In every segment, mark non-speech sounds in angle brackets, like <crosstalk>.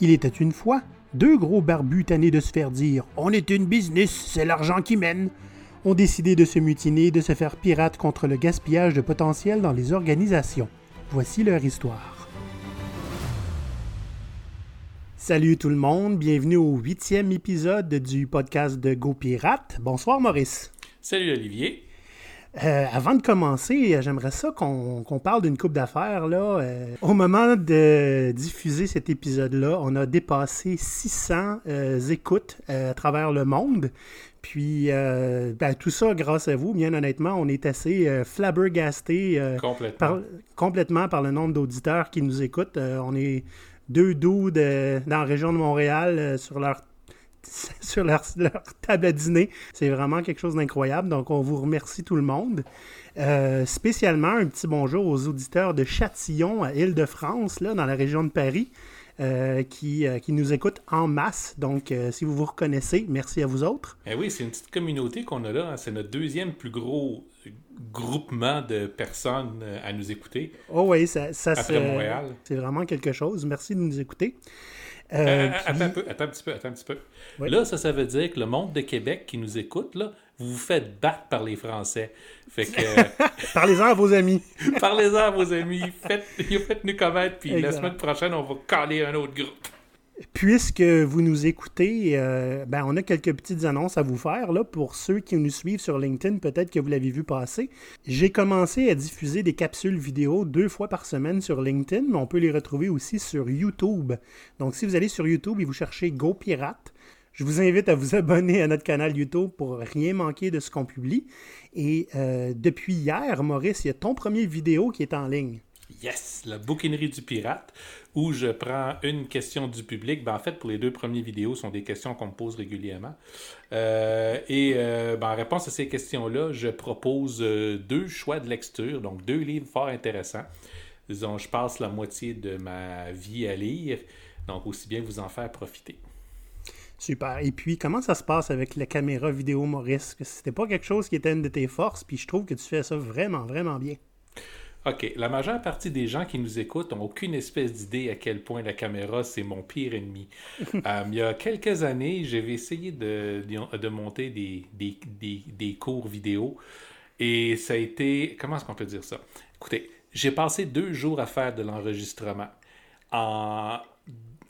Il était une fois deux gros barbus tannés de se faire dire On est une business, c'est l'argent qui mène ont décidé de se mutiner, de se faire pirates contre le gaspillage de potentiel dans les organisations. Voici leur histoire. Salut tout le monde, bienvenue au huitième épisode du podcast de Go Pirate. Bonsoir Maurice. Salut Olivier. Euh, avant de commencer, j'aimerais ça qu'on parle d'une coupe d'affaires. Là. Euh, au moment de diffuser cet épisode-là, on a dépassé 600 euh, écoutes à travers le monde. Puis ben, tout ça grâce à vous, bien honnêtement, on est assez flabbergasté complètement. Par, complètement par le nombre d'auditeurs qui nous écoutent. on est deux doux dans la région de Montréal sur leur <laughs> sur leur, table à dîner. C'est vraiment quelque chose d'incroyable. Donc, on vous remercie tout le monde. Euh, spécialement, un petit bonjour aux auditeurs de Châtillon, à Île-de-France, là, dans la région de Paris. Euh, qui, euh, qui, nous écoutent en masse. Donc, si vous vous reconnaissez, merci à vous autres. Eh oui, c'est une petite communauté qu'on a là. Hein. C'est notre deuxième plus gros groupement de personnes à nous écouter. Oh oui, ça, ça. C'est vraiment quelque chose. Merci de nous écouter. Euh, euh, attends, un peu, attends un petit peu, attends un petit peu. Là, ça, ça veut dire que le monde de Québec qui nous écoute, là, vous vous faites battre par les Français. Fait que... <laughs> Parlez-en à vos amis. <laughs> Parlez-en à vos amis. Faites, faites-nous connaître, puis la semaine prochaine, on va caler un autre groupe. Puisque vous nous écoutez, euh, ben on a quelques petites annonces à vous faire. Pour ceux qui nous suivent sur LinkedIn, peut-être que vous l'avez vu passer. J'ai commencé à diffuser des capsules vidéo deux fois par semaine sur LinkedIn, mais on peut les retrouver aussi sur YouTube. Donc, si vous allez sur YouTube et vous cherchez Go Pirate, je vous invite à vous <laughs> abonner à notre canal YouTube pour rien manquer de ce qu'on publie. Et euh, depuis hier, Maurice, il y a ton premier vidéo qui est en ligne. Yes, la bouquinerie du pirate, où je prends une question du public. Ben, en fait, pour les deux premières vidéos, ce sont des questions qu'on me pose régulièrement. Euh, et euh, ben, en réponse à ces questions-là, je propose euh, deux choix de lecture, donc deux livres fort intéressants. Disons, je passe la moitié de ma vie à lire, donc aussi bien vous en faire profiter. Super. Et puis, comment ça se passe avec la caméra vidéo, Maurice? C'était pas quelque chose qui était une de tes forces, puis je trouve que tu fais ça vraiment, vraiment bien. OK. La majeure partie des gens qui nous écoutent n'ont aucune espèce d'idée à quel point la caméra, c'est mon pire ennemi. <laughs> Euh, il y a quelques années, j'avais essayé de, de, monter des, des, des, des, cours vidéo et ça a été... Comment est-ce qu'on peut dire ça? Écoutez, j'ai passé deux jours à faire de l'enregistrement. En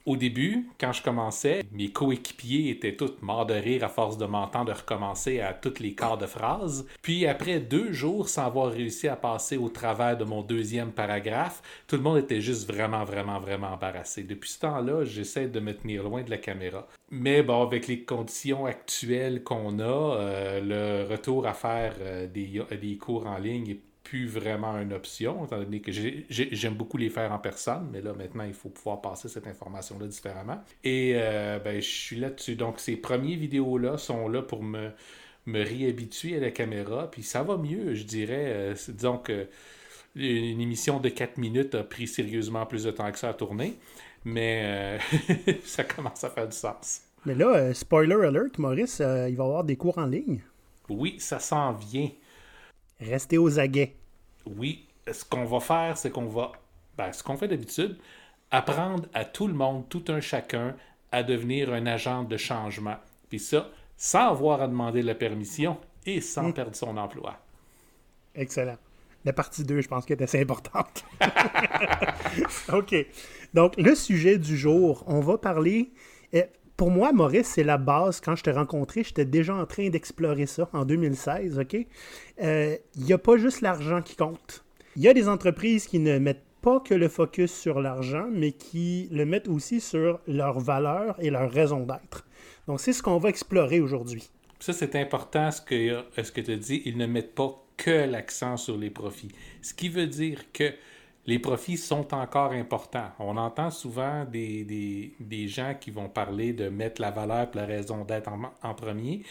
au début, quand je commençais, mes coéquipiers étaient tous morts de rire à force de m'entendre recommencer à toutes les quarts de phrase. Puis après deux jours sans avoir réussi à passer au travers de mon deuxième paragraphe, tout le monde était juste vraiment, vraiment, vraiment embarrassé. Depuis ce temps-là, j'essaie de me tenir loin de la caméra. Mais bon, avec les conditions actuelles qu'on a, euh, le retour à faire euh, des, des cours en ligne est plus vraiment une option, étant donné que j'aime beaucoup les faire en personne, mais là, maintenant, il faut pouvoir passer cette information-là différemment. Et euh, ben, je suis là-dessus. Donc, ces premières vidéos-là sont là pour me, me réhabituer à la caméra, puis ça va mieux, je dirais. Euh, disons que une émission de 4 minutes a pris sérieusement plus de temps que ça à tourner, mais euh, <laughs> ça commence à faire du sens. Mais là, spoiler alert, Maurice, il va y avoir des cours en ligne. Oui, ça s'en vient. Restez aux aguets oui, ce qu'on va faire, c'est qu'on va, ben, ce qu'on fait d'habitude, apprendre à tout le monde, tout un chacun, à devenir un agent de changement. Puis ça, sans avoir à demander la permission et sans hmm. perdre son emploi. Excellent. La partie 2, je pense qu'elle est assez importante. <laughs> OK. Donc, le sujet du jour, on va parler. Pour moi, Maurice, c'est la base. Quand je t'ai rencontré, j'étais déjà en train d'explorer ça en 2016, OK? Il euh, n'y a pas juste l'argent qui compte. Il y a des entreprises qui ne mettent pas que le focus sur l'argent, mais qui le mettent aussi sur leur valeur et leur raison d'être. Donc, c'est ce qu'on va explorer aujourd'hui. Ça, c'est important ce que, ce que tu dis. Ils ne mettent pas que l'accent sur les profits. Ce qui veut dire que les profits sont encore importants. On entend souvent des, des, gens qui vont parler de mettre la valeur et la raison d'être en, premier,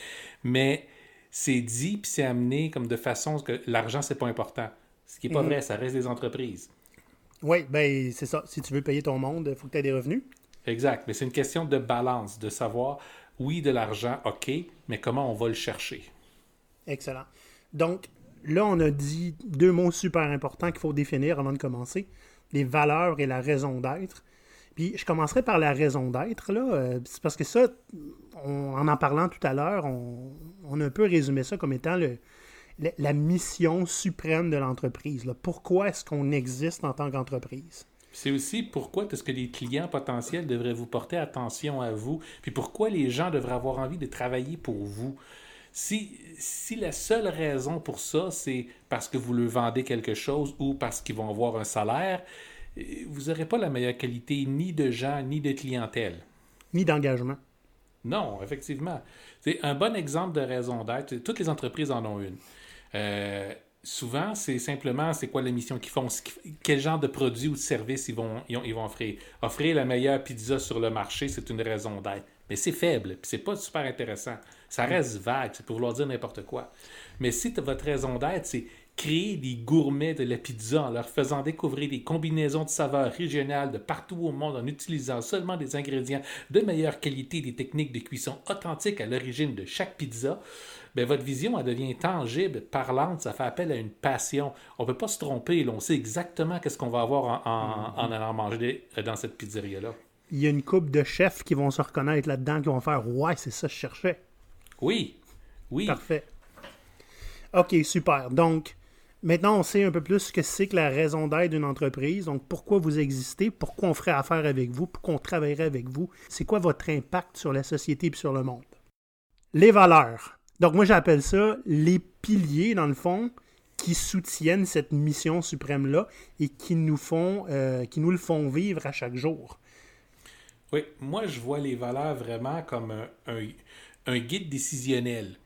mais c'est dit puis c'est amené comme de façon que l'argent, c'est pas important. Ce qui n'est pas mhm. vrai, ça reste des entreprises. Oui, ben c'est ça. Si tu veux payer ton monde, il faut que tu aies des revenus. Exact. Mais c'est une question de balance, de savoir, oui, de l'argent, OK, mais comment on va le chercher? Excellent. Donc, là, on a dit deux mots super importants qu'il faut définir avant de commencer les valeurs et la raison d'être. Puis je commencerai par la raison d'être, là. Euh, c'est parce que ça, en en parlant tout à l'heure, on, a un peu résumé ça comme étant le, la mission suprême de l'entreprise. Pourquoi est-ce qu'on existe en tant qu'entreprise? C'est aussi pourquoi est-ce que les clients potentiels devraient vous porter attention à vous, puis pourquoi les gens devraient avoir envie de travailler pour vous. Si, si la seule raison pour ça, c'est parce que vous leur vendez quelque chose ou parce qu'ils vont avoir un salaire, vous n'aurez pas la meilleure qualité ni de gens, ni de clientèle. Ni d'engagement. Non, effectivement. C'est un bon exemple de raison d'être. Toutes les entreprises en ont une. Euh, souvent, c'est simplement c'est quoi la mission qu'ils font, quel genre de produits ou de services ils vont, ils, vont offrir. Offrir la meilleure pizza sur le marché, c'est une raison d'être. Mais c'est faible, puis c'est pas super intéressant. Ça reste vague, c'est pour vouloir dire n'importe quoi. Mais si votre raison d'être, c'est créer des gourmets de la pizza en leur faisant découvrir des combinaisons de saveurs régionales de partout au monde en utilisant seulement des ingrédients de meilleure qualité, des techniques de cuisson authentiques à l'origine de chaque pizza, bien, votre vision elle devient tangible, parlante, ça fait appel à une passion. On ne peut pas se tromper, on sait exactement qu'est-ce qu'on va avoir en, en, allant manger dans cette pizzeria-là. Il y a une coupe de chefs qui vont se reconnaître là-dedans, qui vont faire Ouais, c'est ça que je cherchais. Oui, oui. Parfait. OK, super. Donc, Maintenant, on sait un peu plus ce que c'est que la raison d'être d'une entreprise. Donc, pourquoi vous existez, pourquoi on ferait affaire avec vous, pourquoi on travaillerait avec vous. C'est quoi votre impact sur la société et sur le monde? Les valeurs. Donc, moi, j'appelle ça les piliers, dans le fond, qui soutiennent cette mission suprême-là et qui nous, font, euh, qui nous le font vivre à chaque jour. Oui, moi, je vois les valeurs vraiment comme un guide décisionnel.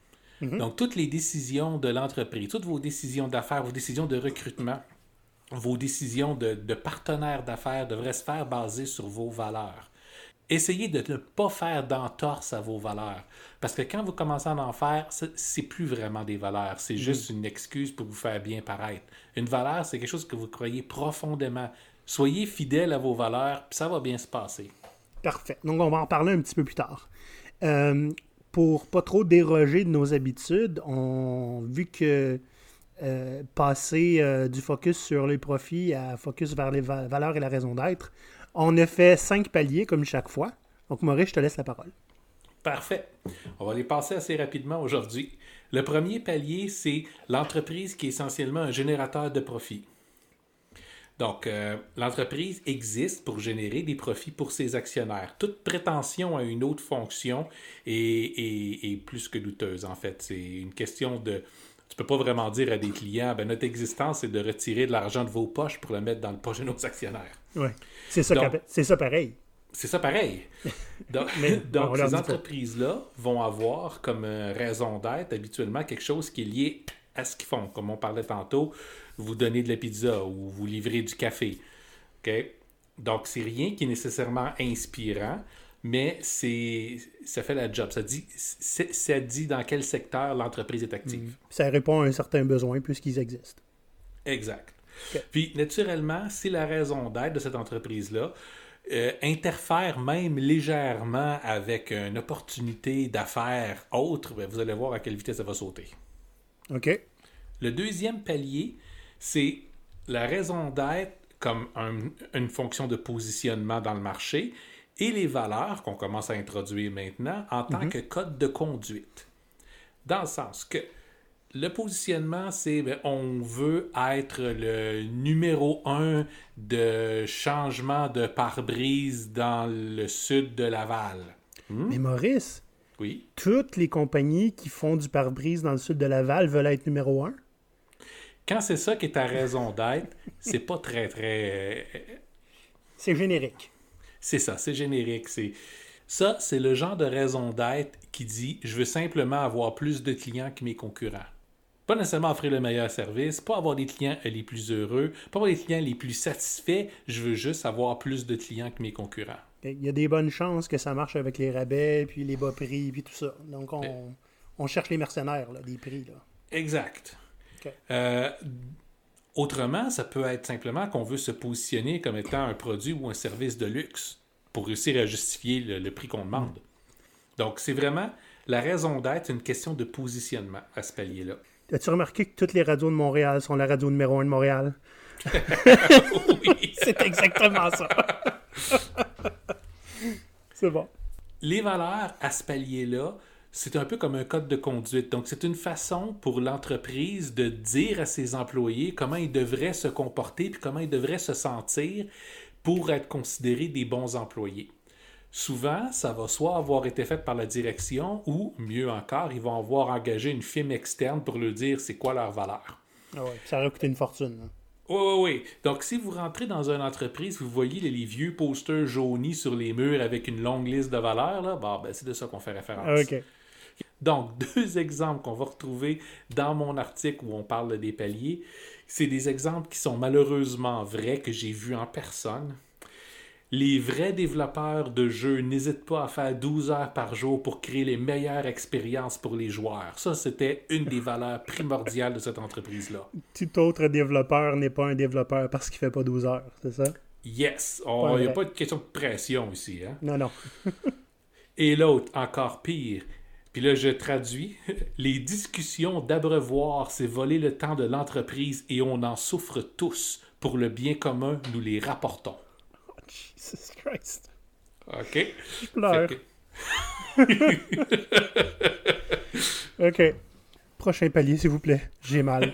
Mhm. Donc, toutes les décisions de l'entreprise, toutes vos décisions d'affaires, vos décisions de recrutement, vos décisions de, partenaires d'affaires devraient se faire baser sur vos valeurs. Essayez de ne pas faire d'entorse à vos valeurs. Parce que quand vous commencez à en faire, c'est plus vraiment des valeurs. C'est mhm. juste une excuse pour vous faire bien paraître. Une valeur, c'est quelque chose que vous croyez profondément. Soyez fidèle à vos valeurs, puis ça va bien se passer. Parfait. Donc, on va en parler un petit peu plus tard. Euh, pour pas trop déroger de nos habitudes, on vu que euh, passer euh, du focus sur les profits à focus vers les valeurs et la raison d'être, on a fait cinq paliers comme chaque fois. Donc Maurice, je te laisse la parole. Parfait. On va les passer assez rapidement aujourd'hui. Le premier palier, c'est l'entreprise qui est essentiellement un générateur de profits. Donc, euh, l'entreprise existe pour générer des profits pour ses actionnaires. Toute prétention à une autre fonction est, plus que douteuse, en fait. C'est une question de... Tu peux pas vraiment dire à des clients, ben, notre existence, c'est de retirer de l'argent de vos poches pour le mettre dans le projet de nos actionnaires. Oui, c'est ça, ça pareil. C'est ça pareil. <laughs> Donc, <laughs> donc ces entreprises-là vont avoir comme euh, raison d'être habituellement quelque chose qui est lié à ce qu'ils font. Comme on parlait tantôt, vous donnez de la pizza ou vous livrez du café. OK? Donc, c'est rien qui est nécessairement inspirant, mais c'est ça fait la job. Ça dit, ça dit dans quel secteur l'entreprise est active. Mm. Ça répond à un certain besoin puisqu'ils existent. Exact. Puis, naturellement, si la raison d'être de cette entreprise-là euh, interfère même légèrement avec une opportunité d'affaires autre, ben, vous allez voir à quelle vitesse ça va sauter. OK. Le deuxième palier, c'est la raison d'être comme une fonction de positionnement dans le marché et les valeurs qu'on commence à introduire maintenant en tant mhm. que code de conduite. Dans le sens que le positionnement, c'est ben, on veut être le numéro un de changement de pare-brise dans le sud de Laval. Hmm? Mais Maurice, oui? toutes les compagnies qui font du pare-brise dans le sud de Laval veulent être numéro un? Quand c'est ça qui est ta raison d'être, c'est pas très, très. Euh, c'est générique. C'est ça, c'est générique. C'est Ça, c'est le genre de raison d'être qui dit je veux simplement avoir plus de clients que mes concurrents. Pas nécessairement offrir le meilleur service, pas avoir des clients les plus heureux, pas avoir des clients les plus satisfaits, je veux juste avoir plus de clients que mes concurrents. Il y a des bonnes chances que ça marche avec les rabais, puis les bas prix, puis tout ça. Donc, on, on cherche les mercenaires, là, des prix. Là. Exact. Euh, autrement, ça peut être simplement qu'on veut se positionner comme étant un produit ou un service de luxe pour réussir à justifier le, prix qu'on demande. Donc, c'est vraiment la raison d'être, une question de positionnement à ce palier-là. As-tu remarqué que toutes les radios de Montréal sont la radio numéro un de Montréal? <laughs> oui. <laughs> c'est exactement ça. <laughs> C'est bon. Les valeurs à ce palier-là, c'est un peu comme un code de conduite. Donc, c'est une façon pour l'entreprise de dire à ses employés comment ils devraient se comporter puis comment ils devraient se sentir pour être considérés des bons employés. Souvent, ça va soit avoir été fait par la direction ou, mieux encore, ils vont avoir engagé une firme externe pour leur dire c'est quoi leur valeur. Ah ouais, ça aurait coûté une fortune. hein. Oui, oui, oui. Donc, si vous rentrez dans une entreprise, vous voyez les, les vieux posters jaunis sur les murs avec une longue liste de valeurs, là, bon, ben, c'est de ça qu'on fait référence. Ah, ok. Donc, <laughs> deux exemples qu'on va retrouver dans mon article où on parle des paliers, c'est des exemples qui sont malheureusement vrais, que j'ai vus en personne. Les vrais développeurs de jeux n'hésitent pas à faire 12 heures par jour pour créer les meilleures expériences pour les joueurs. Ça, c'était une des valeurs primordiales de cette entreprise-là. Tout autre développeur n'est pas un développeur parce qu'il fait pas 12 heures, c'est ça? Yes! Il Pas n'y a pas de question de pression ici. Hein? Non, non. Et l'autre, encore pire. Puis là, je traduis. <laughs> Les discussions d'abreuvoir, c'est voler le temps de l'entreprise et on en souffre tous. Pour le bien commun, nous les rapportons. Jesus Christ. OK? Je pleure. Que- <laughs> Ok. Prochain palier, s'il vous plaît. J'ai mal.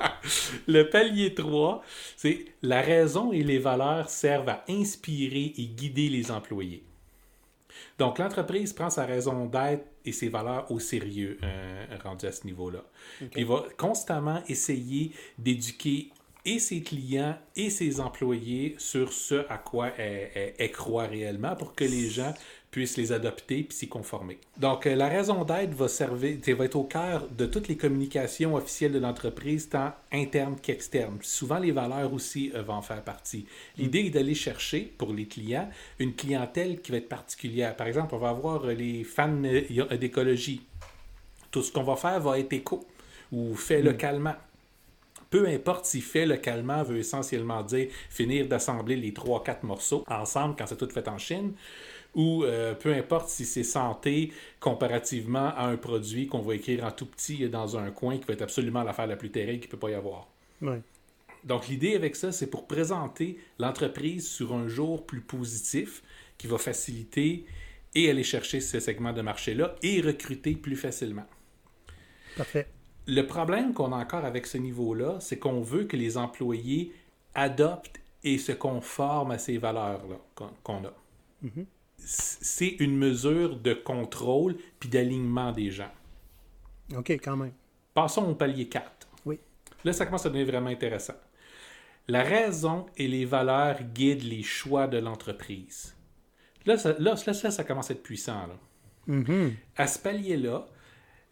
<laughs> Le palier 3, c'est la raison et les valeurs servent à inspirer et guider les employés. Donc, l'entreprise prend sa raison d'être et ses valeurs au sérieux, euh, rendu à ce niveau-là. Il va constamment essayer d'éduquer et ses clients et ses employés sur ce à quoi elle, elle- elle croit réellement pour que les gens puissent les adopter puis s'y conformer. Donc, euh, la raison d'être va servir, va être au cœur de toutes les communications officielles de l'entreprise, tant internes qu'externes. Souvent, les valeurs aussi euh, vont en faire partie. L'idée est d'aller chercher, pour les clients, une clientèle qui va être particulière. Par exemple, on va avoir euh, les fans d'écologie. Tout ce qu'on va faire va être éco ou fait localement. Peu importe si fait localement veut essentiellement dire finir d'assembler les 3-4 morceaux ensemble quand c'est tout fait en Chine, ou euh, peu importe si c'est santé comparativement à un produit qu'on va écrire en tout petit dans un coin qui va être absolument l'affaire la plus terrible qu'il ne peut pas y avoir. Donc l'idée avec ça, c'est pour présenter l'entreprise sur un jour plus positif qui va faciliter et aller chercher ce segment de marché-là et recruter plus facilement. Parfait. Le problème qu'on a encore avec ce niveau-là, c'est qu'on veut que les employés adoptent et se conforment à ces valeurs-là qu'on a. C- C'est une mesure de contrôle puis d'alignement des gens. Ok, quand même. Passons au palier 4. Oui. Là, ça commence à devenir vraiment intéressant. La raison et les valeurs guident les choix de l'entreprise. Là, ça, là, là, ça, commence à être puissant. Là. Mhm. À ce palier-là,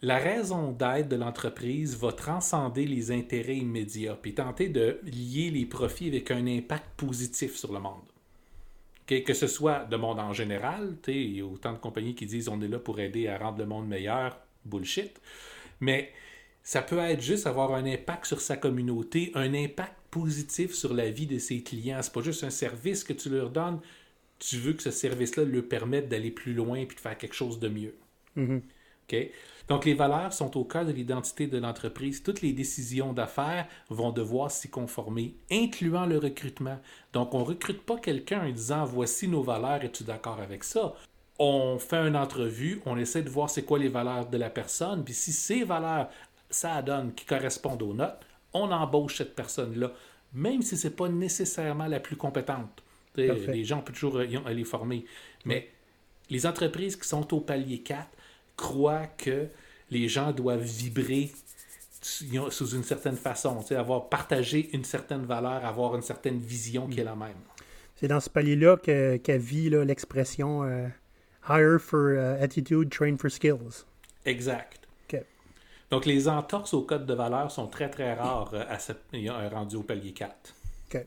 la raison d'être de l'entreprise va transcender les intérêts immédiats puis tenter de lier les profits avec un impact positif sur le monde. Que ce soit le monde en général, il y a autant de compagnies qui disent on est là pour aider à rendre le monde meilleur, bullshit. Mais ça peut être juste avoir un impact sur sa communauté, un impact positif sur la vie de ses clients. C'est pas juste un service que tu leur donnes, tu veux que ce service-là leur permette d'aller plus loin et de faire quelque chose de mieux. Mhm. OK? Donc, les valeurs sont au cœur de l'identité de l'entreprise. Toutes les décisions d'affaires vont devoir s'y conformer, incluant le recrutement. Donc, on ne recrute pas quelqu'un en disant voici nos valeurs, es-tu d'accord avec ça? On fait une entrevue, on essaie de voir c'est quoi les valeurs de la personne, puis si ces valeurs, ça donne qui correspondent aux notes, on embauche cette personne-là, même si ce n'est pas nécessairement la plus compétente. Les gens, on peut toujours euh, les former. Mais les entreprises qui sont au palier 4 croient que les gens doivent vibrer sous une certaine façon, avoir partagé une certaine valeur, avoir une certaine vision qui est la même. C'est dans ce palier-là que- qu'a vit là, l'expression euh, Hire for euh, attitude, train for skills. Exact. Donc, les entorses au code de valeur sont très, très rares euh, à ce, euh, rendu au palier 4. OK.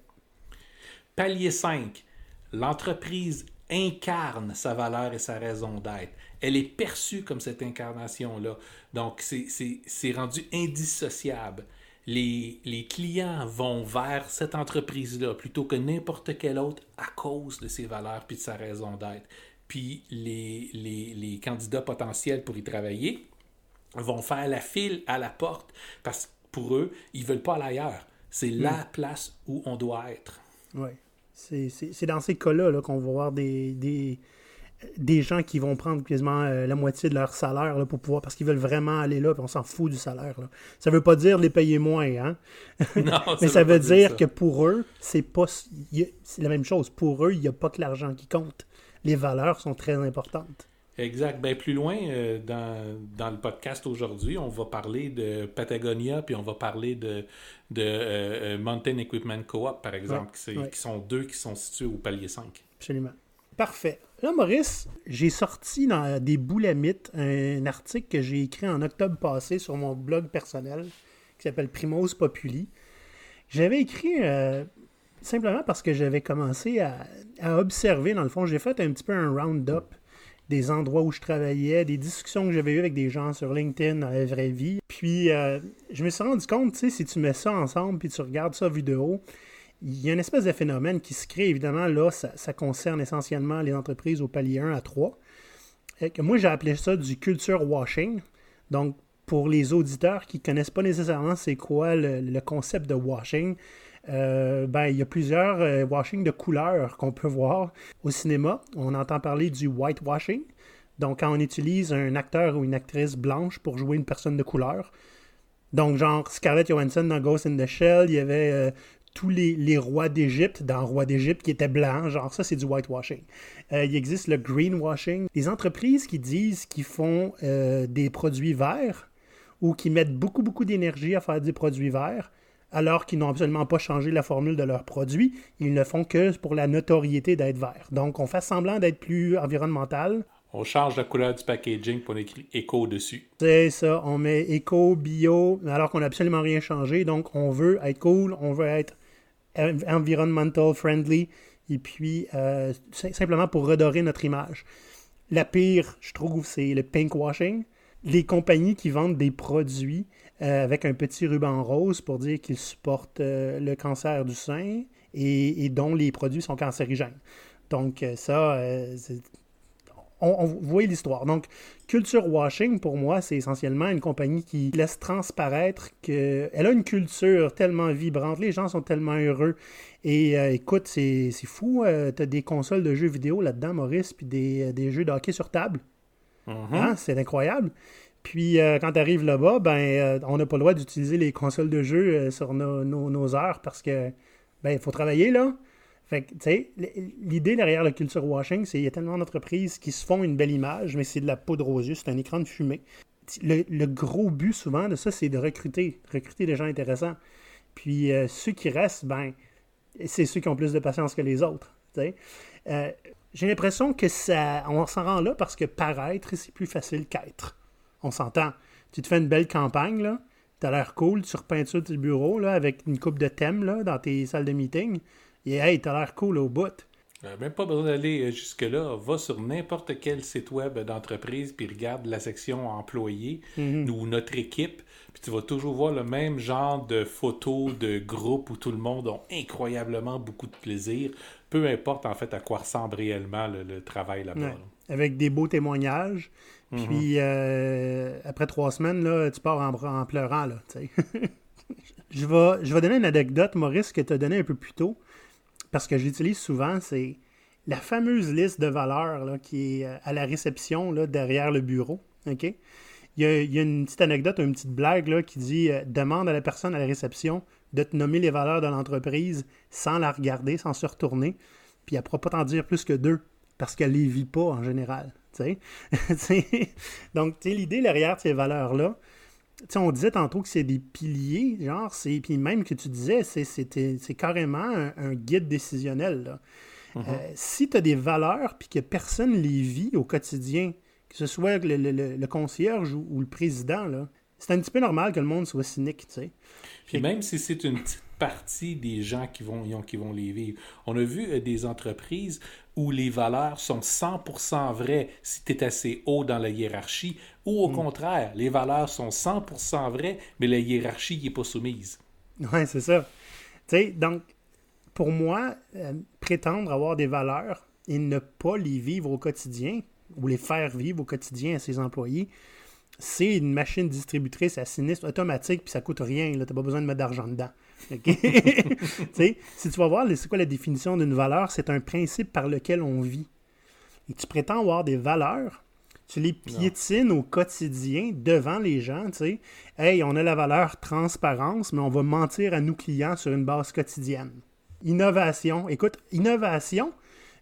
Palier 5, l'entreprise incarne sa valeur et sa raison d'être. Elle est perçue comme cette incarnation-là. Donc, c'est- rendu indissociable. Les, les clients vont vers cette entreprise-là plutôt que n'importe quelle autre à cause de ses valeurs puis de sa raison d'être. Puis les, les, les candidats potentiels pour y travailler vont faire la file à la porte parce que pour eux, ils veulent pas aller ailleurs. C'est la place où on doit être. Ouais. C'est- dans ces cas-là là, qu'on va voir des, des, des gens qui vont prendre quasiment euh, la moitié de leur salaire là, pour pouvoir, parce qu'ils veulent vraiment aller là, puis on s'en fout du salaire. Là. Ça veut pas dire les payer moins, hein? <laughs> Non, <laughs> Mais ça veut dire, ça. que pour eux, c'est pas c'est la même chose. Pour eux, il n'y a pas que l'argent qui compte. Les valeurs sont très importantes. Exact. Ben, plus loin, euh, dans, dans le podcast aujourd'hui, on va parler de Patagonia, puis on va parler de, de euh, euh, Mountain Equipment Co-op, par exemple, Ouais, qui, c'est- ouais. qui sont deux qui sont situés au palier 5. Absolument. Parfait. Là, Maurice, j'ai sorti dans des boulamites un article que j'ai écrit en octobre passé sur mon blog personnel qui s'appelle Primos Populi. J'avais écrit euh, simplement parce que j'avais commencé à, à observer, dans le fond, j'ai fait un petit peu un round-up des endroits où je travaillais, des discussions que j'avais eues avec des gens sur LinkedIn dans la vraie vie. Puis, euh, je me suis rendu compte, tu sais, si tu mets ça ensemble puis tu regardes ça vidéo, il y a une espèce de phénomène qui se crée. Évidemment, là, ça, concerne essentiellement les entreprises au palier 1 à 3. Et que moi, j'ai appelé ça du culture washing. Donc, pour les auditeurs qui ne connaissent pas nécessairement c'est quoi le concept de washing, euh, ben, il y a plusieurs euh, washing de couleurs qu'on peut voir au cinéma. On entend parler du whitewashing. Donc, quand on utilise un acteur ou une actrice blanche pour jouer une personne de couleur. Donc, genre Scarlett Johansson dans Ghost in the Shell, il y avait euh, tous les, les rois d'Égypte dans Roi d'Égypte qui étaient blancs. Genre, ça, c'est du whitewashing. Euh, il existe le greenwashing. Les entreprises qui disent qu'ils font euh, des produits verts ou qui mettent beaucoup, beaucoup d'énergie à faire des produits verts, alors qu'ils n'ont absolument pas changé la formule de leurs produits. Ils ne font que pour la notoriété d'être vert. Donc, on fait semblant d'être plus environnemental. On change la couleur du packaging pour écrire éco dessus. C'est ça, on met éco, bio, alors qu'on n'a absolument rien changé. Donc, on veut être cool, on veut être en- environmental friendly, et puis euh, sim- simplement pour redorer notre image. La pire, je trouve, c'est le pinkwashing. Les compagnies qui vendent des produits euh, avec un petit ruban rose pour dire qu'ils supportent euh, le cancer du sein et, et dont les produits sont cancérigènes. Donc, euh, ça, on, voyez l'histoire. Donc, Culture Washing, pour moi, c'est essentiellement une compagnie qui laisse transparaître qu'elle a une culture tellement vibrante, les gens sont tellement heureux. Et euh, écoute, c'est fou, euh, t'as des consoles de jeux vidéo là-dedans, Maurice, puis des, des jeux de hockey sur table. Mhm. Hein? C'est incroyable. Puis euh, quand tu arrives là-bas, ben, euh, on n'a pas le droit d'utiliser les consoles de jeu euh, sur nos, heures parce que ben, il faut travailler là. Fait tu sais, l'idée derrière le culture washing, c'est qu'il y a tellement d'entreprises qui se font une belle image, mais c'est de la poudre aux yeux, c'est un écran de fumée. Le, le gros but souvent de ça, c'est de recruter, recruter des gens intéressants. Puis ceux qui restent, ben, c'est ceux qui ont plus de patience que les autres. J'ai l'impression que ça, on s'en rend là parce que paraître, c'est plus facile qu'être. On s'entend. Tu te fais une belle campagne, là. T'as l'air cool, tu repeintures tes bureaux, là, avec une coupe de thèmes, là, dans tes salles de meeting. Et hey, t'as l'air cool au bout. Euh, Même pas besoin d'aller euh, jusque-là. Va sur n'importe quel site web d'entreprise, puis regarde la section employés ou notre équipe, puis tu vas toujours voir le même genre de photos de groupe où tout le monde a incroyablement beaucoup de plaisir, peu importe en fait à quoi ressemble réellement le, le travail là-bas. Ouais. là. Avec des beaux témoignages. Mhm. Puis euh, après trois semaines, là, tu pars en, en pleurant, là, <laughs> je, vais, je vais donner une anecdote, Maurice, que tu as donnée un peu plus tôt, parce que je l'utilise souvent, c'est la fameuse liste de valeurs là, qui est euh, à la réception, là, derrière le bureau, OK? Il y, a, une petite anecdote, une petite blague là, qui dit euh, demande à la personne à la réception de te nommer les valeurs de l'entreprise sans la regarder, sans se retourner, puis elle ne pourra pas t'en dire plus que deux, parce qu'elle les vit pas en général. tu sais? <laughs> Tu sais? Donc, l'idée derrière ces valeurs-là, on disait tantôt que c'est des piliers, genre, c'est, puis même que tu disais, c'est, c'est carrément un, un guide décisionnel. là. Euh, si tu as des valeurs puis que personne les vit au quotidien, que ce soit le, le- le- le concierge ou, ou le président, là, c'est un petit peu normal que le monde soit cynique, tu sais. Puis même si c'est une petite partie des gens qui vont, qui vont les vivre, on a vu euh, des entreprises où les valeurs sont 100% vraies si tu es assez haut dans la hiérarchie, ou au contraire, les valeurs sont 100% vraies, mais la hiérarchie n'est pas soumise. Ouais, c'est ça. Tu sais, donc, pour moi, euh, prétendre avoir des valeurs et ne pas les vivre au quotidien, ou les faire vivre au quotidien à ses employés, c'est une machine distributrice à sinistre automatique, puis ça coûte rien. Tu n'as pas besoin de mettre d'argent dedans. <laughs> Si tu vas voir, c'est quoi la définition d'une valeur? C'est un principe par lequel on vit. et tu prétends avoir des valeurs, tu les piétines au quotidien devant les gens, tu sais. Hey, on a la valeur transparence, mais on va mentir à nos clients sur une base quotidienne. Innovation. Écoute, innovation,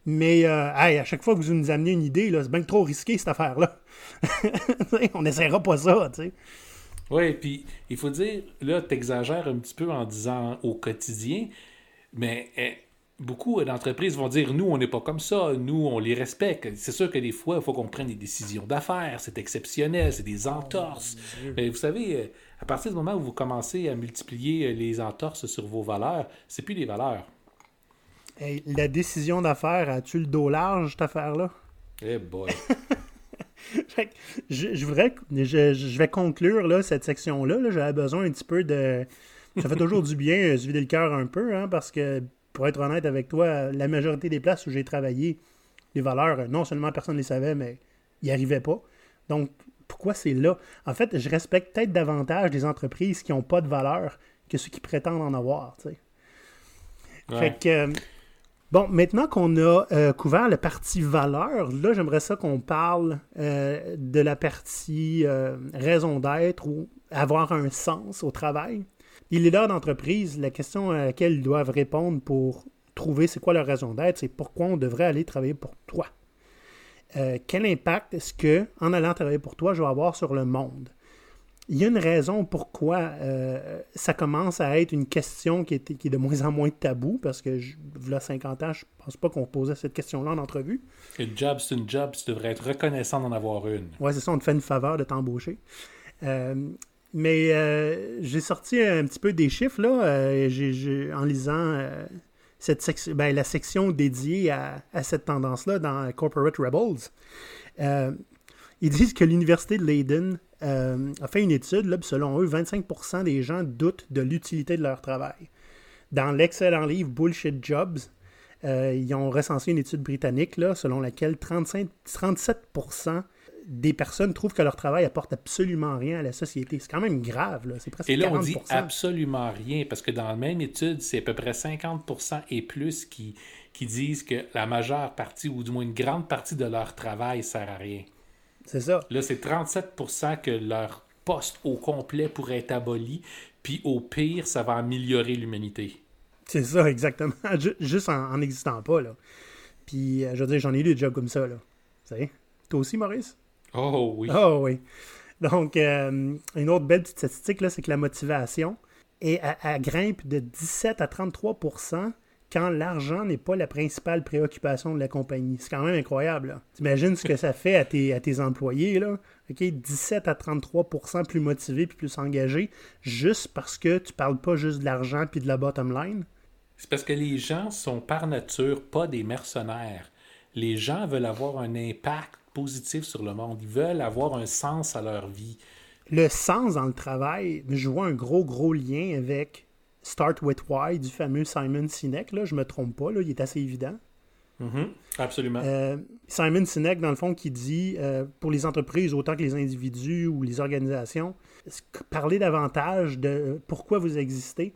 mais euh, hey, à chaque fois que vous nous amenez une idée, c'est bien trop risqué cette affaire-là. <laughs> on n'essaiera pas ça, tu sais. Oui, puis il faut dire, là, tu exagères un petit peu en disant au quotidien, mais eh, beaucoup d'entreprises vont dire nous, on n'est pas comme ça, nous, on les respecte. C'est sûr que des fois, il faut qu'on prenne des décisions d'affaires, c'est exceptionnel, c'est des entorses. Mais vous savez, euh, à partir du moment où vous commencez à multiplier euh, les entorses sur vos valeurs, c'est plus des valeurs. La décision d'affaires, as-tu le dos large, cette affaire-là? Eh boy! <laughs> je, je, voudrais, je, vais conclure là, cette section-là. J'avais besoin un petit peu de. Ça fait toujours du bien euh, se vider le cœur un peu, hein, parce que, pour être honnête avec toi, la majorité des places où j'ai travaillé, les valeurs, non seulement personne ne les savait, mais ils n'y arrivaient pas. Donc, pourquoi c'est là? En fait, je respecte peut-être davantage les entreprises qui n'ont pas de valeur que ceux qui prétendent en avoir. Fait que. Bon, maintenant qu'on a euh, couvert la partie valeur, là, j'aimerais ça qu'on parle euh, de la partie euh, raison d'être ou avoir un sens au travail. Les leaders d'entreprise, la question à laquelle ils doivent répondre pour trouver c'est quoi leur raison d'être, c'est pourquoi on devrait aller travailler pour toi. quel impact est-ce que, en allant travailler pour toi, je vais avoir sur le monde? Il y a une raison pourquoi euh, ça commence à être une question qui est, qui est, de moins en moins tabou, parce que, je, là, 50 ans, je pense pas qu'on posait cette question-là en entrevue. Une job, c'est une job, tu devrais être reconnaissant d'en avoir une. Oui, c'est ça, on te fait une faveur de t'embaucher. Euh, mais euh, j'ai sorti un petit peu des chiffres, là, en lisant cette section, ben, la section dédiée à, à cette tendance-là dans Corporate Rebels. ils disent que l'Université de Leiden euh, a fait une étude, là, selon eux, 25% des gens doutent de l'utilité de leur travail. Dans l'excellent livre Bullshit Jobs, euh, ils ont recensé une étude britannique là, selon laquelle 35, 37% des personnes trouvent que leur travail apporte absolument rien à la société. C'est quand même grave, c'est presque Et là, on dit absolument rien, parce que dans la même étude, c'est à peu près 50% et plus qui, qui disent que la majeure partie, ou du moins une grande partie de leur travail sert à rien. C'est ça. Là, c'est 37% que leur poste au complet pourrait être aboli, puis au pire, ça va améliorer l'humanité. C'est ça, exactement. Juste en n'existant pas, là. Puis, euh, je veux dire, j'en ai eu des jobs comme ça, là. Tu sais? Toi aussi, Maurice? Oh oui. Oh oui. Donc, euh, une autre belle petite statistique, là, c'est que la motivation est à, grimpe de 17 à 33 quand l'argent n'est pas la principale préoccupation de la compagnie. C'est quand même incroyable. T'imagines ce que ça fait à tes, à tes employés, là? 17 à 33% plus motivés puis plus engagés, juste parce que tu parles pas juste de l'argent puis de la bottom line? C'est parce que les gens sont par nature pas des mercenaires. Les gens veulent avoir un impact positif sur le monde. Ils veulent avoir un sens à leur vie. Le sens dans le travail, je vois un gros, gros lien avec Start with Why du fameux Simon Sinek. Là, je me trompe pas, là, il est assez évident. Mm-hmm. Absolument. Euh, Simon Sinek, dans le fond, qui dit euh, pour les entreprises autant que les individus ou les organisations, parlez davantage de pourquoi vous existez,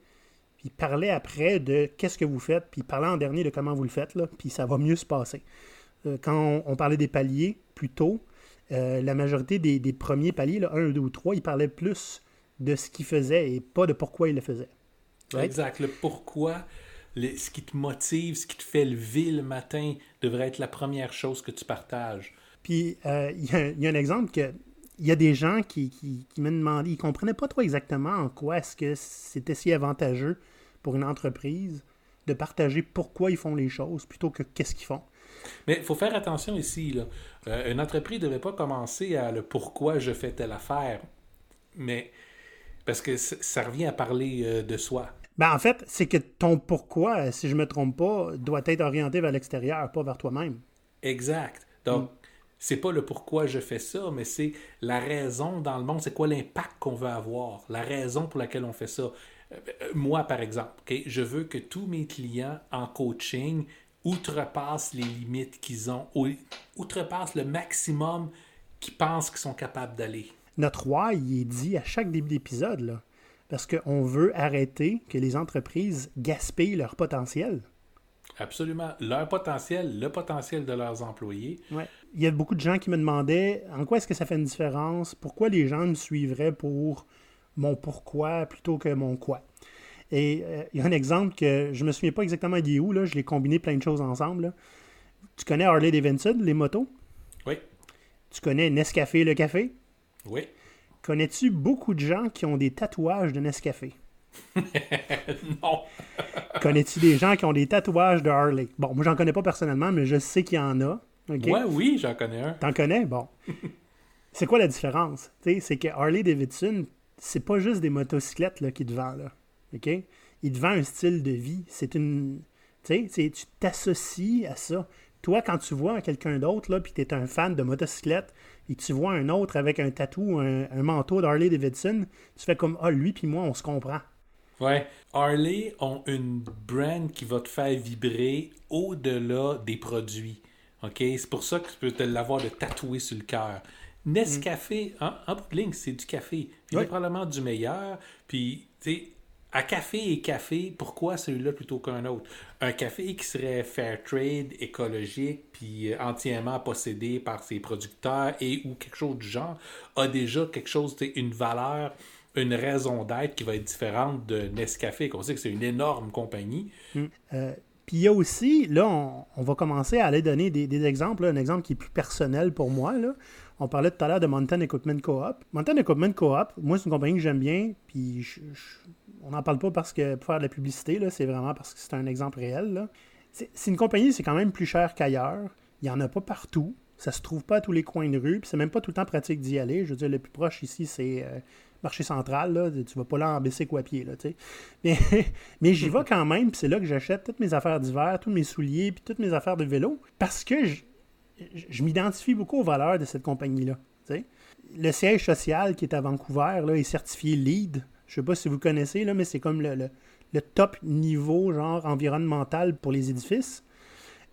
puis parlez après de qu'est-ce que vous faites, puis parlez en dernier de comment vous le faites, là, puis ça va mieux se passer. Euh, quand on, parlait des paliers plus tôt, la majorité des, des premiers paliers, là, 1, 2 ou 3, ils parlaient plus de ce qu'ils faisaient et pas de pourquoi ils le faisaient. Exact. Le pourquoi, ce qui te motive, ce qui te fait lever le matin devrait être la première chose que tu partages. Puis, euh, il y, a un exemple que. Il y a des gens qui, qui, qui me demandaient, ils ne comprenaient pas trop exactement en quoi est-ce que c'était si avantageux pour une entreprise de partager pourquoi ils font les choses plutôt que qu'est-ce qu'ils font. Mais il faut faire attention ici. Là. Euh, une entreprise ne devait pas commencer à le pourquoi je fais telle affaire. Mais parce que ça revient à parler euh, de soi. Ben, en fait, c'est que ton pourquoi, si je me trompe pas, doit être orienté vers l'extérieur, pas vers toi-même. Exact. Donc, mm. c'est pas le pourquoi je fais ça, mais c'est la raison dans le monde, c'est quoi l'impact qu'on veut avoir, la raison pour laquelle on fait ça. Euh, moi, par exemple, je veux que tous mes clients en coaching outrepassent les limites qu'ils ont, outrepassent le maximum qu'ils pensent qu'ils sont capables d'aller. Notre roi, il est dit à chaque début d'épisode, là parce qu'on veut arrêter que les entreprises gaspillent leur potentiel. Absolument. Leur potentiel, le potentiel de leurs employés. Ouais. Il y a beaucoup de gens qui me demandaient en quoi est-ce que ça fait une différence, pourquoi les gens me suivraient pour mon pourquoi plutôt que mon quoi. Et euh, il y a un exemple que je me souviens pas exactement d'où, où, là, je l'ai combiné plein de choses ensemble. Tu connais Harley Davidson, les motos? Oui. Tu connais Nescafé, le café? Oui. Connais-tu beaucoup de gens qui ont des tatouages de Nescafé? <laughs> non. Connais-tu des gens qui ont des tatouages de Harley? Bon, moi, j'en connais pas personnellement, mais je sais qu'il y en a. Ouais, oui, j'en connais un. T'en connais? Bon. <laughs> c'est quoi la différence? C'est que Harley Davidson, c'est pas juste des motocyclettes là, qui te vend. Là. OK? Il te vend un style de vie. C'est une. Tu sais, tu t'associes à ça. Toi, quand tu vois quelqu'un d'autre, là, puis tu es un fan de motocyclette, et tu vois un autre avec un tatou, un, un manteau d'Harley Davidson, tu fais comme Ah, lui puis moi, on se comprend. Ouais. Harley ont une brand qui va te faire vibrer au-delà des produits. OK? C'est pour ça que tu peux te l'avoir de tatoué sur le cœur. Nescafé, mm. en, bout de ligne, c'est du café. Puis oui. probablement du meilleur. Puis, tu sais, à café et café, pourquoi celui-là plutôt qu'un autre? Un café qui serait fair trade, écologique, puis entièrement possédé par ses producteurs et ou quelque chose du genre, a déjà quelque chose, une valeur, une raison d'être qui va être différente de Nescafé, qu'on sait que c'est une énorme compagnie. Mm. Euh, puis il y a aussi, là, on, va commencer à aller donner des, exemples, un exemple qui est plus personnel pour moi. Là. On parlait tout à l'heure de Mountain Equipment Co-op. Mountain Equipment Co-op, moi, c'est une compagnie que j'aime bien, puis on n'en parle pas parce que pour faire de la publicité, c'est vraiment parce que c'est un exemple réel. C'est une compagnie, c'est quand même plus cher qu'ailleurs. Il n'y en a pas partout. Ça se trouve pas à tous les coins de rue. Puis c'est même pas tout le temps pratique d'y aller. Je veux dire, le plus proche ici, c'est euh, marché central. Là. Tu vas pas là en bicycle ou à pied. <laughs> Mais j'y vais quand même. Puis c'est là que j'achète toutes mes affaires d'hiver, tous mes souliers, puis toutes mes affaires de vélo. Parce que je, m'identifie beaucoup aux valeurs de cette compagnie-là. Le siège social qui est à Vancouver est certifié LEED. Je sais pas si vous connaissez, là, mais c'est comme le, le, top niveau genre environnemental pour les édifices.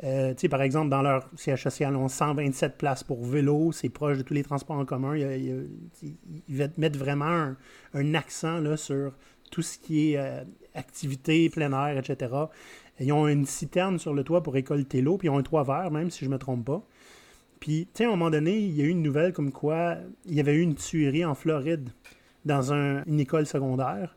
Euh, par exemple, dans leur siège social, on a 127 places pour vélo, c'est proche de tous les transports en commun. Ils, mettent vraiment un, un, accent là, sur tout ce qui est euh, activité, plein air, etc. Ils ont une citerne sur le toit pour récolter l'eau, puis ils ont un toit vert, même si je ne me trompe pas. Puis, tu sais, à un moment donné, il y a eu une nouvelle comme quoi il y avait eu une tuerie en Floride dans un, une école secondaire.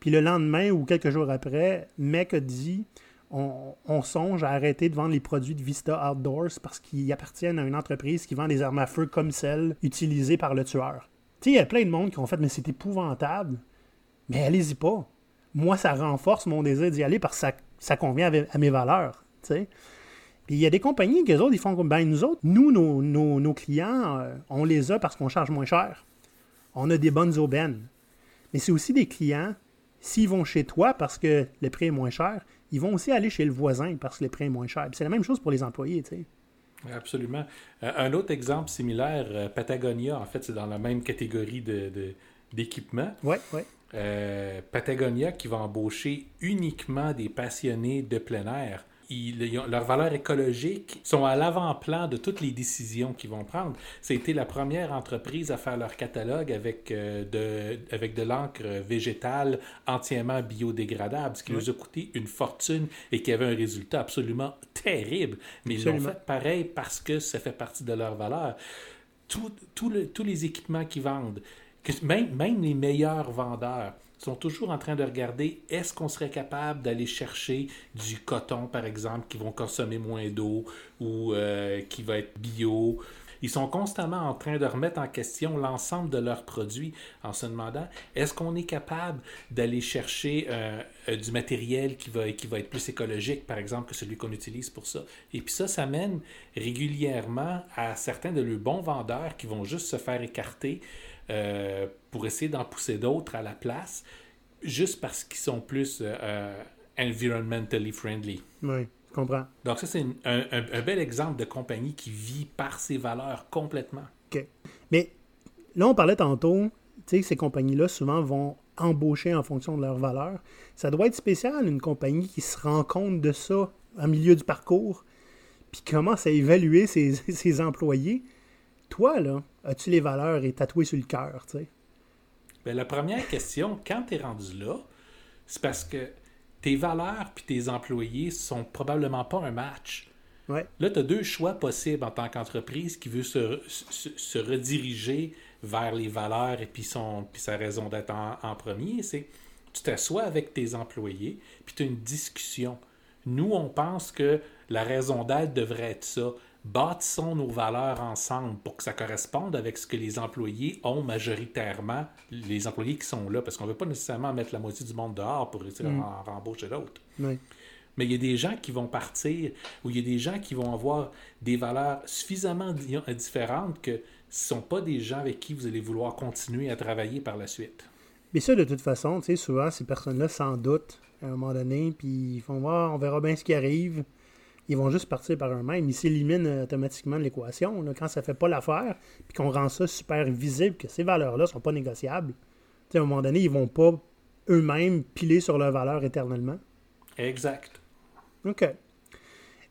Puis le lendemain ou quelques jours après, Mec a dit on, on, songe à arrêter de vendre les produits de Vista Outdoors parce qu'ils appartiennent à une entreprise qui vend des armes à feu comme celles utilisées par le tueur. Tu sais, il y a plein de monde qui ont fait Mais c'est épouvantable. Mais allez-y pas. Moi, ça renforce mon désir d'y aller parce que ça, convient à, mes valeurs. Puis il y a des compagnies que les autres, ils font comme ben nous autres, nous, nos, nos, nos clients, euh, on les a parce qu'on charge moins cher on a des bonnes aubaines. Mais c'est aussi des clients, s'ils vont chez toi parce que le prix est moins cher, ils vont aussi aller chez le voisin parce que le prix est moins cher. C'est la même chose pour les employés, tu sais. Absolument. Euh, un autre exemple similaire, euh, Patagonia, en fait, c'est dans la même catégorie d'équipement. De, oui, oui. Euh, Patagonia qui va embaucher uniquement des passionnés de plein air ils, leurs valeurs écologiques sont à l'avant-plan de toutes les décisions qu'ils vont prendre. C'était la première entreprise à faire leur catalogue avec, euh, de, avec de l'encre végétale entièrement biodégradable, ce qui nous a coûté une fortune et qui avait un résultat absolument terrible. Mais absolument. ils l'ont fait pareil parce que ça fait partie de leurs valeurs. Tout, tout le, tous les équipements qu'ils vendent, que même, même les meilleurs vendeurs, sont toujours en train de regarder est-ce qu'on serait capable d'aller chercher du coton, par exemple, qui vont consommer moins d'eau ou euh, qui va être bio? Ils sont constamment en train de remettre en question l'ensemble de leurs produits en se demandant est-ce qu'on est capable d'aller chercher euh, du matériel qui va, qui va être plus écologique, par exemple, que celui qu'on utilise pour ça? Et puis ça, ça mène régulièrement à certains de leurs bons vendeurs qui vont juste se faire écarter euh, pour essayer d'en pousser d'autres à la place, juste parce qu'ils sont plus euh, environmentally friendly. Oui, je comprends. Donc ça, c'est un, un, un, bel exemple de compagnie qui vit par ses valeurs complètement. OK. Mais là, on parlait tantôt, tu sais, ces compagnies-là, souvent, vont embaucher en fonction de leurs valeurs. Ça doit être spécial, une compagnie qui se rend compte de ça en milieu du parcours, puis commence à évaluer ses, <laughs> ses employés. Toi, là, as-tu les valeurs et tatouées sur le cœur, tu sais? Bien, la première question, quand tu es rendu là, c'est parce que tes valeurs puis tes employés sont probablement pas un match. Ouais. Là, tu as deux choix possibles en tant qu'entreprise qui veut se, se, se rediriger vers les valeurs et puis, son, puis sa raison d'être en, en premier. C'est tu t'assois avec tes employés puis tu as une discussion. Nous, on pense que la raison d'être devrait être ça. Bâtissons nos valeurs ensemble pour que ça corresponde avec ce que les employés ont majoritairement, les employés qui sont là, parce qu'on ne veut pas nécessairement mettre la moitié du monde dehors pour réussir Mm. à en rembaucher l'autre. Mais il y a des gens qui vont partir ou il y a des gens qui vont avoir des valeurs suffisamment di- différentes que ce ne sont pas des gens avec qui vous allez vouloir continuer à travailler par la suite. Mais ça, de toute façon, tu sais, souvent, ces personnes-là s'en doutent à un moment donné, puis ils font voir, on verra bien ce qui arrive. Ils vont juste partir par eux-mêmes. Ils s'éliminent euh, automatiquement de l'équation. Quand ça fait pas l'affaire, puis qu'on rend ça super visible, que ces valeurs-là sont pas négociables, à un moment donné, ils vont pas eux-mêmes piler sur leurs valeurs éternellement. Exact. OK.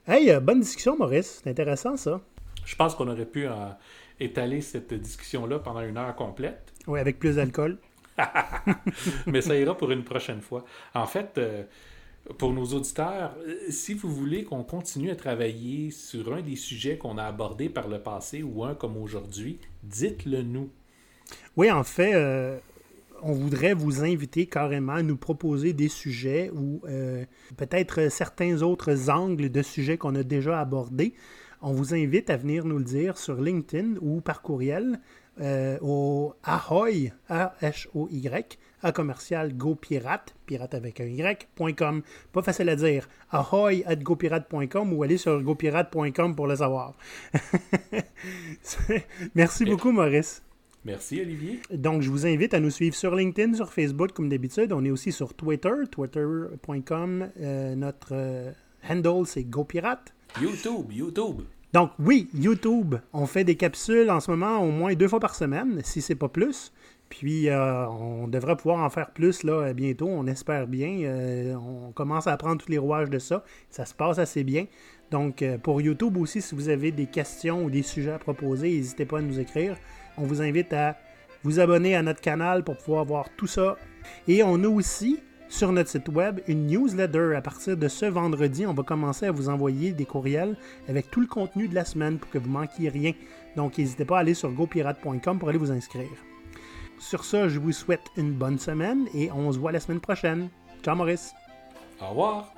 Hey, euh, bonne discussion, Maurice. C'est intéressant, ça. Je pense qu'on aurait pu euh, étaler cette discussion-là pendant une heure complète, Oui, avec plus d'alcool. <laughs> mais ça ira pour une prochaine fois. En fait, euh, pour nos auditeurs, euh, si vous voulez qu'on continue à travailler sur un des sujets qu'on a abordés par le passé ou un comme aujourd'hui, dites-le nous. Oui, en fait, euh, on voudrait vous inviter carrément à nous proposer des sujets ou euh, peut-être certains autres angles de sujets qu'on a déjà abordés. On vous invite à venir nous le dire sur LinkedIn ou par courriel au ahoy, A-H-O-Y, à commercial gopirate, pirate avec un Y.com. Pas facile à dire. ahoy at gopirate.com ou aller sur gopirate.com pour le savoir. <laughs> Merci beaucoup, Maurice. Merci, Olivier. Donc, je vous invite à nous suivre sur LinkedIn, sur Facebook, comme d'habitude. On est aussi sur Twitter, twitter.com. Euh, notre euh, handle, c'est GoPirate. YouTube, YouTube. Donc, oui, YouTube. On fait des capsules en ce moment au moins deux fois par semaine, si c'est pas plus. Puis, euh, on devrait pouvoir en faire plus là bientôt, on espère bien. Euh, on commence à apprendre tous les rouages de ça. Ça se passe assez bien. Donc, euh, pour YouTube aussi, si vous avez des questions ou des sujets à proposer, n'hésitez pas à nous écrire. On vous invite à vous abonner à notre canal pour pouvoir voir tout ça. Et on a aussi sur notre site web une newsletter. À partir de ce vendredi, on va commencer à vous envoyer des courriels avec tout le contenu de la semaine pour que vous manquiez rien. Donc, n'hésitez pas à aller sur gopirate.com pour aller vous inscrire. Sur ça, je vous souhaite une bonne semaine et on se voit la semaine prochaine. Ciao Maurice. Au revoir.